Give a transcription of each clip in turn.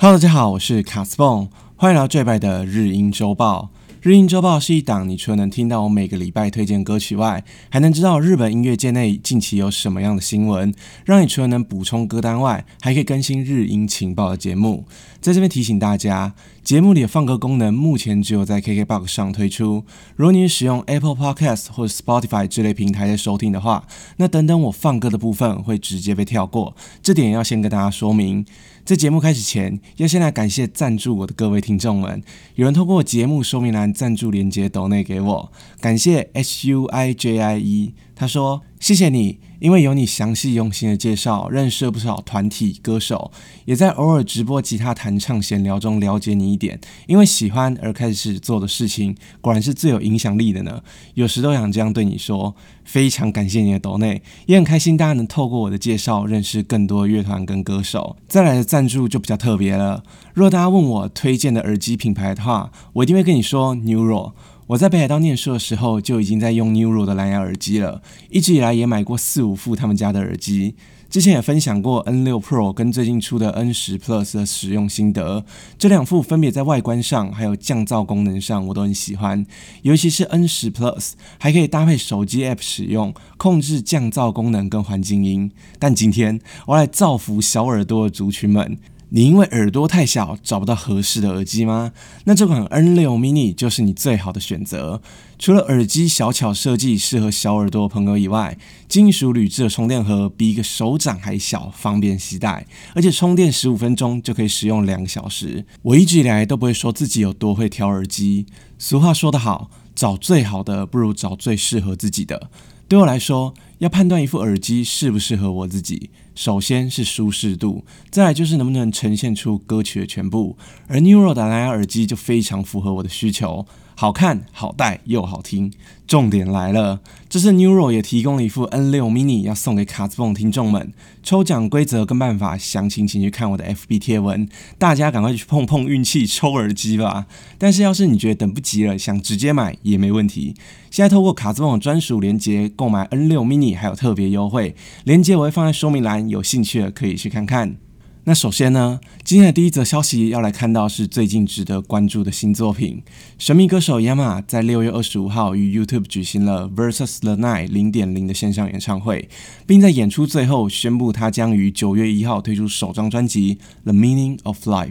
Hello，大家好，我是卡斯蹦，欢迎来到最白的日英周报。日音周报是一档，你除了能听到我每个礼拜推荐歌曲外，还能知道日本音乐界内近期有什么样的新闻，让你除了能补充歌单外，还可以更新日音情报的节目。在这边提醒大家，节目里的放歌功能目前只有在 KKBOX 上推出。如果你使用 Apple Podcast 或者 Spotify 这类平台在收听的话，那等等我放歌的部分会直接被跳过，这点要先跟大家说明。在节目开始前，要先来感谢赞助我的各位听众们。有人透过节目说明栏赞助连接抖内给我，感谢 S U I J I E，。他说：“谢谢你，因为有你详细用心的介绍，认识了不少团体歌手，也在偶尔直播吉他弹唱闲聊中了解你一点。因为喜欢而开始做的事情，果然是最有影响力的呢。有时都想这样对你说，非常感谢你的抖内，也很开心大家能透过我的介绍认识更多乐团跟歌手。再来的赞助就比较特别了，如果大家问我推荐的耳机品牌的话，我一定会跟你说 Neuro。”我在北海道念书的时候就已经在用 Neuro 的蓝牙耳机了，一直以来也买过四五副他们家的耳机。之前也分享过 N6 Pro 跟最近出的 N10 Plus 的使用心得，这两副分别在外观上还有降噪功能上我都很喜欢，尤其是 N10 Plus 还可以搭配手机 App 使用，控制降噪功能跟环境音。但今天我来造福小耳朵的族群们。你因为耳朵太小找不到合适的耳机吗？那这款 N6 Mini 就是你最好的选择。除了耳机小巧设计适合小耳朵朋友以外，金属铝制的充电盒比一个手掌还小，方便携带，而且充电十五分钟就可以使用两个小时。我一直以来都不会说自己有多会挑耳机。俗话说得好，找最好的不如找最适合自己的。对我来说，要判断一副耳机适不适合我自己，首先是舒适度，再来就是能不能呈现出歌曲的全部。而 Neuro 的蓝牙耳机就非常符合我的需求。好看、好戴又好听，重点来了！这次 Neuro 也提供了一副 N6 Mini 要送给卡兹蹦听众们。抽奖规则跟办法详情，请去看我的 FB 贴文。大家赶快去碰碰运气，抽耳机吧！但是要是你觉得等不及了，想直接买也没问题。现在透过卡兹蹦专属链接购买 N6 Mini 还有特别优惠，链接我会放在说明栏，有兴趣的可以去看看。那首先呢，今天的第一则消息要来看到是最近值得关注的新作品。神秘歌手 Yama 在六月二十五号于 YouTube 举行了 Versus the Night 零点零的线上演唱会，并在演出最后宣布他将于九月一号推出首张专辑《The Meaning of Life》，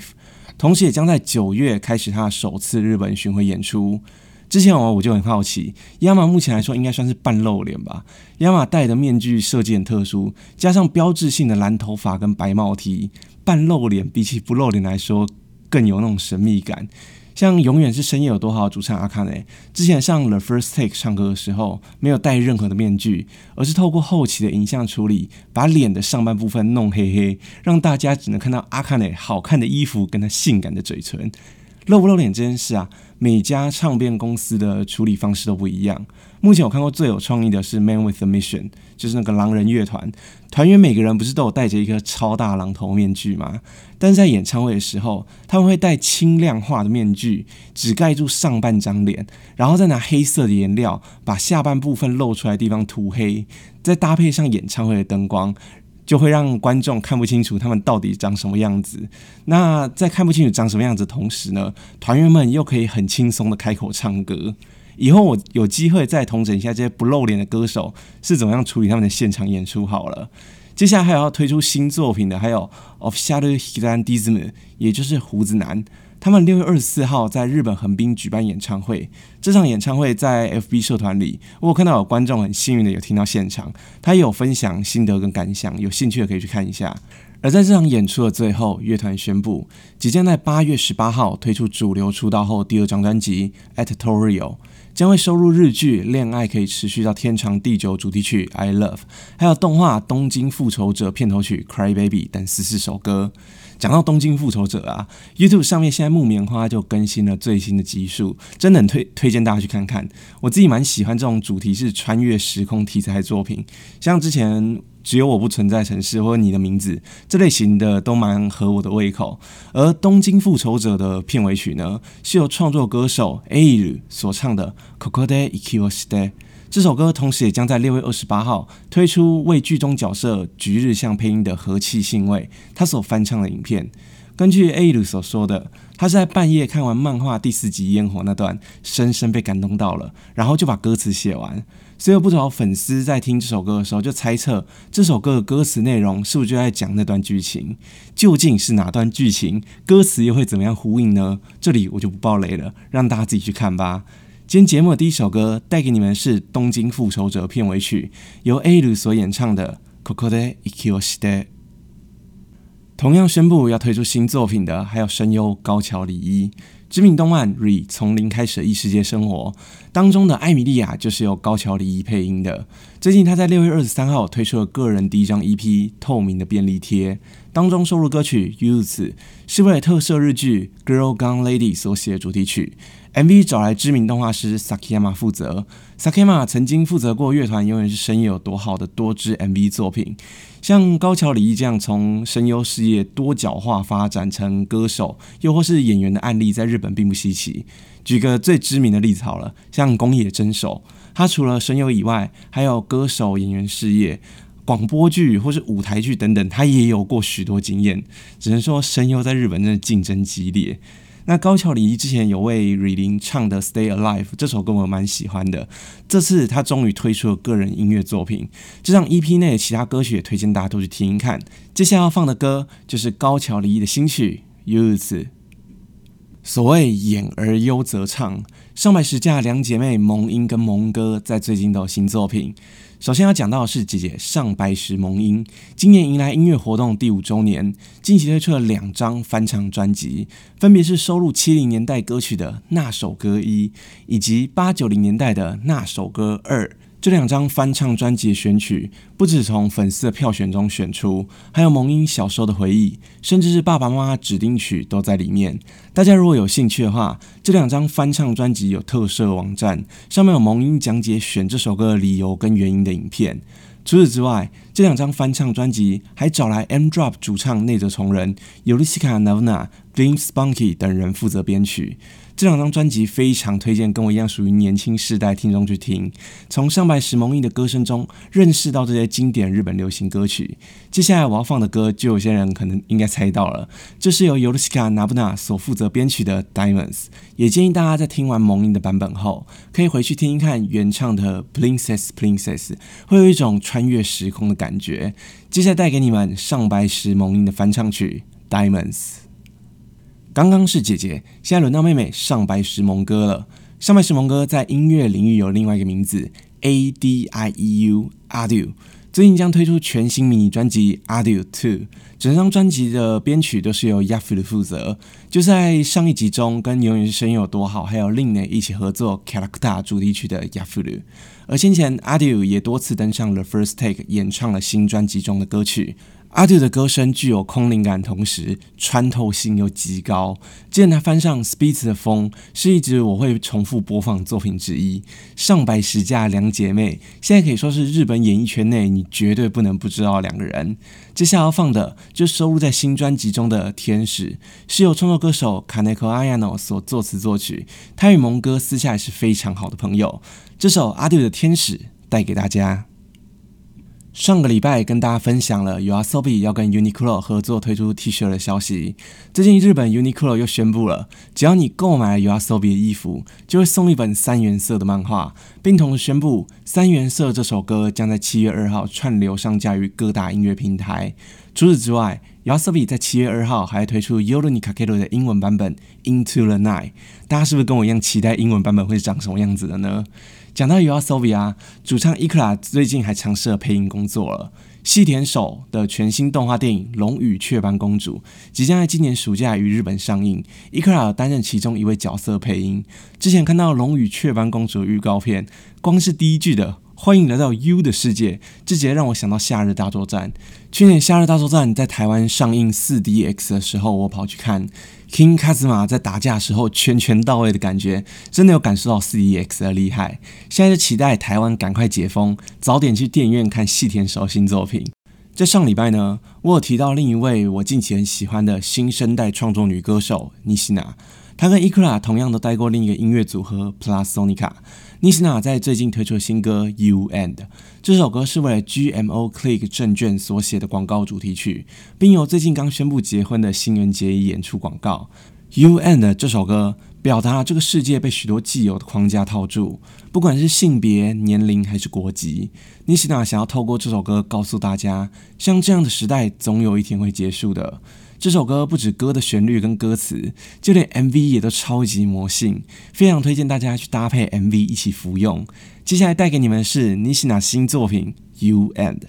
同时也将在九月开始他首次日本巡回演出。之前我，我就很好奇，亚马目前来说应该算是半露脸吧。亚马戴的面具设计很特殊，加上标志性的蓝头发跟白帽 T，半露脸比起不露脸来说更有那种神秘感。像永远是深夜有多好主唱阿卡内，之前上 The First Take 唱歌的时候，没有戴任何的面具，而是透过后期的影像处理，把脸的上半部分弄黑黑，让大家只能看到阿卡内好看的衣服跟他性感的嘴唇。露不露脸这件事啊，每家唱片公司的处理方式都不一样。目前我看过最有创意的是 Man with a Mission，就是那个狼人乐团团员每个人不是都有戴着一个超大狼头面具吗？但是在演唱会的时候，他们会戴轻量化的面具，只盖住上半张脸，然后再拿黑色的颜料把下半部分露出来的地方涂黑，再搭配上演唱会的灯光。就会让观众看不清楚他们到底长什么样子。那在看不清楚长什么样子的同时呢，团员们又可以很轻松的开口唱歌。以后我有机会再统整一下这些不露脸的歌手是怎么样处理他们的现场演出好了。接下来还有要推出新作品的，还有 Of Shadow h i d a n d i s m 也就是胡子男。他们六月二十四号在日本横滨举办演唱会，这场演唱会在 FB 社团里，我看到有观众很幸运的有听到现场，他也有分享心得跟感想，有兴趣的可以去看一下。而在这场演出的最后，乐团宣布即将在八月十八号推出主流出道后第二张专辑《Editorial》，将会收录日剧《恋爱可以持续到天长地久》主题曲《I Love》，还有动画《东京复仇者》片头曲《Cry Baby》等十四首歌。讲到《东京复仇者》啊，YouTube 上面现在木棉花就更新了最新的集数，真的很推推荐大家去看看。我自己蛮喜欢这种主题是穿越时空题材作品，像之前只有我不存在城市或者你的名字这类型的都蛮合我的胃口。而《东京复仇者》的片尾曲呢，是由创作歌手 A 所唱的《Kokode Ikiwashi》。这首歌同时也将在六月二十八号推出为剧中角色菊日向配音的和气信卫他所翻唱的影片。根据 A 鲁所说的，他是在半夜看完漫画第四集烟火那段，深深被感动到了，然后就把歌词写完。所以有不少粉丝在听这首歌的时候，就猜测这首歌的歌词内容是不是就在讲那段剧情？究竟是哪段剧情？歌词又会怎么样呼应呢？这里我就不爆雷了，让大家自己去看吧。今天节目的第一首歌带给你们是《东京复仇者》片尾曲，由 A 鲁所演唱的《Kokode Ikyoshite》。同样宣布要推出新作品的还有声优高桥李依。知名动漫《Re 从零开始的异世界生活》当中的艾米莉亚就是由高桥李依配音的。最近她在六月二十三号推出了个人第一张 EP《透明的便利贴》，当中收录歌曲《Youth》，是为了特摄日剧《Girl Gone Lady》所写的主题曲。MV 找来知名动画师 Sakiyama 负责，Sakiyama 曾经负责过乐团永远是声优有多好的多支 MV 作品，像高桥李依这样从声优事业多角化发展成歌手，又或是演员的案例，在日本并不稀奇。举个最知名的例子好了，像宫野真守，他除了声优以外，还有歌手、演员事业、广播剧或是舞台剧等等，他也有过许多经验。只能说声优在日本真的竞争激烈。那高桥李依之前有为瑞林唱的《Stay Alive》这首歌，我蛮喜欢的。这次他终于推出了个人音乐作品，这张 EP 内的其他歌曲也推荐大家都去听一看。接下来要放的歌就是高桥李依的新曲《Youth》。所谓演而优则唱，上百十架两姐妹萌音跟萌哥在最近都有新作品。首先要讲到的是姐姐上白石萌音，今年迎来音乐活动第五周年，近期推出了两张翻唱专辑，分别是收录七零年代歌曲的《那首歌一》，以及八九零年代的《那首歌二》。这两张翻唱专辑的选曲，不止从粉丝的票选中选出，还有萌音小时候的回忆，甚至是爸爸妈妈指定曲都在里面。大家如果有兴趣的话，这两张翻唱专辑有特设网站，上面有萌音讲解选这首歌的理由跟原因的影片。除此之外，这两张翻唱专辑还找来 M Drop 主唱内泽崇人、尤利西卡·纳夫纳、Vince Spunky 等人负责编曲。这两张专辑非常推荐跟我一样属于年轻世代听众去听，从上白石萌音的歌声中认识到这些经典日本流行歌曲。接下来我要放的歌，就有些人可能应该猜到了，这是由尤利西卡·纳布纳所负责编曲的《Diamonds》。也建议大家在听完萌音的版本后，可以回去听一看原唱的《Princess Princess》，会有一种穿越时空的感觉。接下来带给你们上白石萌音的翻唱曲《Diamonds》。刚刚是姐姐，现在轮到妹妹上白石萌歌了。上白石萌歌在音乐领域有另外一个名字，A D I E U，Adieu。最近将推出全新迷你专辑《adiu two》，整张专辑的编曲都是由 Yafu 负责。就在上一集中，跟永远是声音有多好，还有令内一起合作《Character》主题曲的 Yafu。而先前 Adieu 也多次登上了 First Take，演唱了新专辑中的歌曲。阿杜的歌声具有空灵感，同时穿透性又极高。既然他翻上 Spitz 的风，是一直我会重复播放作品之一。上百十架两姐妹，现在可以说是日本演艺圈内你绝对不能不知道两个人。接下来要放的，就收录在新专辑中的《天使》，是由创作歌手 Kaneko Ayano 所作词作曲。他与蒙哥私下也是非常好的朋友。这首阿杜的《天使》带给大家。上个礼拜跟大家分享了 Uasobi 要跟 Uniqlo 合作推出 T 恤的消息。最近日本 Uniqlo 又宣布了，只要你购买 Uasobi 的衣服，就会送一本三原色的漫画，并同时宣布《三原色》这首歌将在七月二号串流上架于各大音乐平台。除此之外，Uasobi 在七月二号还推出 Yorunikakero 的英文版本 Into the Night。大家是不是跟我一样期待英文版本会长什么样子的呢？讲到 Uasobi 主唱伊克拉最近还尝试了配音工作了。细田守的全新动画电影《龙与雀斑公主》即将在今年暑假于日本上映，伊克拉担任其中一位角色配音。之前看到《龙与雀斑公主》预告片，光是第一句的。欢迎来到 U 的世界，这节让我想到《夏日大作战》。去年《夏日大作战》在台湾上映 4DX 的时候，我跑去看 King Kazuma 在打架时候拳拳到位的感觉，真的有感受到 4DX 的厉害。现在就期待台湾赶快解封，早点去电影院看细田守新作品。在上礼拜呢，我有提到另一位我近期很喜欢的新生代创作女歌手妮西娜。他跟 Ikura 同样都带过另一个音乐组合 Plussonica。n i s n a 在最近推出了新歌《You and》，这首歌是为了 GMO Click 证券所写的广告主题曲，并由最近刚宣布结婚的新人结衣演出广告。《You and》这首歌表达了这个世界被许多既有的框架套住，不管是性别、年龄还是国籍。n i s n a 想要透过这首歌告诉大家，像这样的时代总有一天会结束的。这首歌不止歌的旋律跟歌词，就连 MV 也都超级魔性，非常推荐大家去搭配 MV 一起服用。接下来带给你们的是尼西娜新作品《You and》。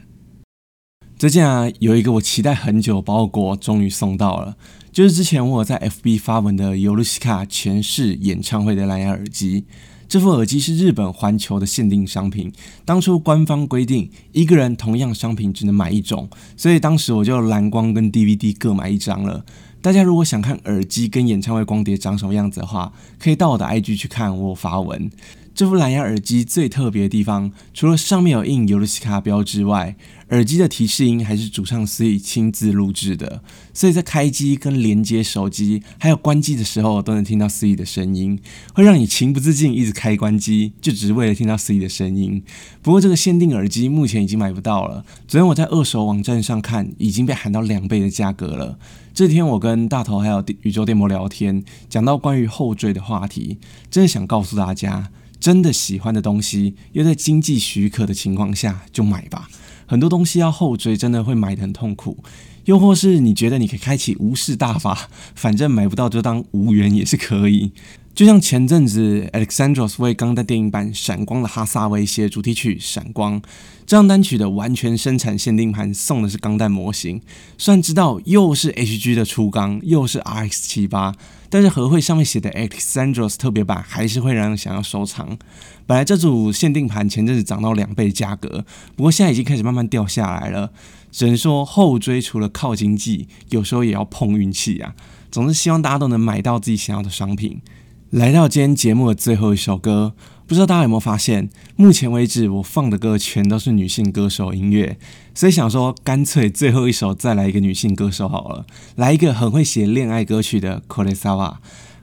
最近啊，有一个我期待很久包裹终于送到了，就是之前我在 FB 发文的尤露西卡前世演唱会的蓝牙耳机。这副耳机是日本环球的限定商品，当初官方规定一个人同样商品只能买一种，所以当时我就蓝光跟 DVD 各买一张了。大家如果想看耳机跟演唱会光碟长什么样子的话，可以到我的 IG 去看我发文。这副蓝牙耳机最特别的地方，除了上面有印尤利西卡标之外，耳机的提示音还是主唱 C 亲自录制的，所以在开机跟连接手机还有关机的时候，都能听到 C 的声音，会让你情不自禁一直开关机，就只是为了听到 C 的声音。不过这个限定耳机目前已经买不到了，昨天我在二手网站上看，已经被喊到两倍的价格了。这天我跟大头还有宇宙电波聊天，讲到关于后缀的话题，真的想告诉大家。真的喜欢的东西，又在经济许可的情况下，就买吧。很多东西要后追，真的会买的很痛苦。又或是你觉得你可以开启无视大法，反正买不到就当无缘也是可以。就像前阵子 Alexandros 为钢弹电影版《闪光的哈萨维》写主题曲《闪光》，这张单曲的完全生产限定盘送的是钢弹模型。虽然知道又是 HG 的初钢，又是 RX 七八，但是和会上面写的 Alexandros 特别版还是会让人想要收藏。本来这组限定盘前阵子涨到两倍价格，不过现在已经开始慢慢掉下来了。只能说后追除了靠经济，有时候也要碰运气啊。总之，希望大家都能买到自己想要的商品。来到今天节目的最后一首歌，不知道大家有没有发现，目前为止我放的歌全都是女性歌手音乐，所以想说干脆最后一首再来一个女性歌手好了，来一个很会写恋爱歌曲的 Koresawa。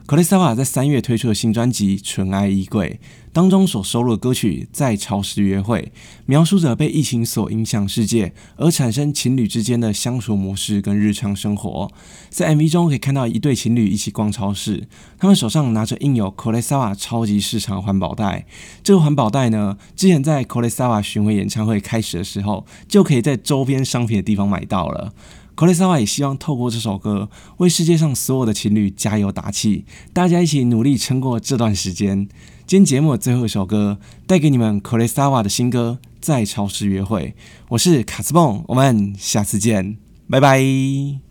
可雷萨瓦在三月推出的新专辑《纯爱衣柜》当中所收录的歌曲《在超市约会》，描述着被疫情所影响世界而产生情侣之间的相处模式跟日常生活。在 MV 中可以看到一对情侣一起逛超市，他们手上拿着印有可雷萨瓦超级市场环保袋。这个环保袋呢，之前在可雷萨瓦巡回演唱会开始的时候，就可以在周边商品的地方买到了。克雷萨瓦也希望透过这首歌为世界上所有的情侣加油打气，大家一起努力撑过这段时间。今天节目最后一首歌，带给你们克雷萨瓦的新歌《在超市约会》。我是卡斯蹦，我们下次见，拜拜。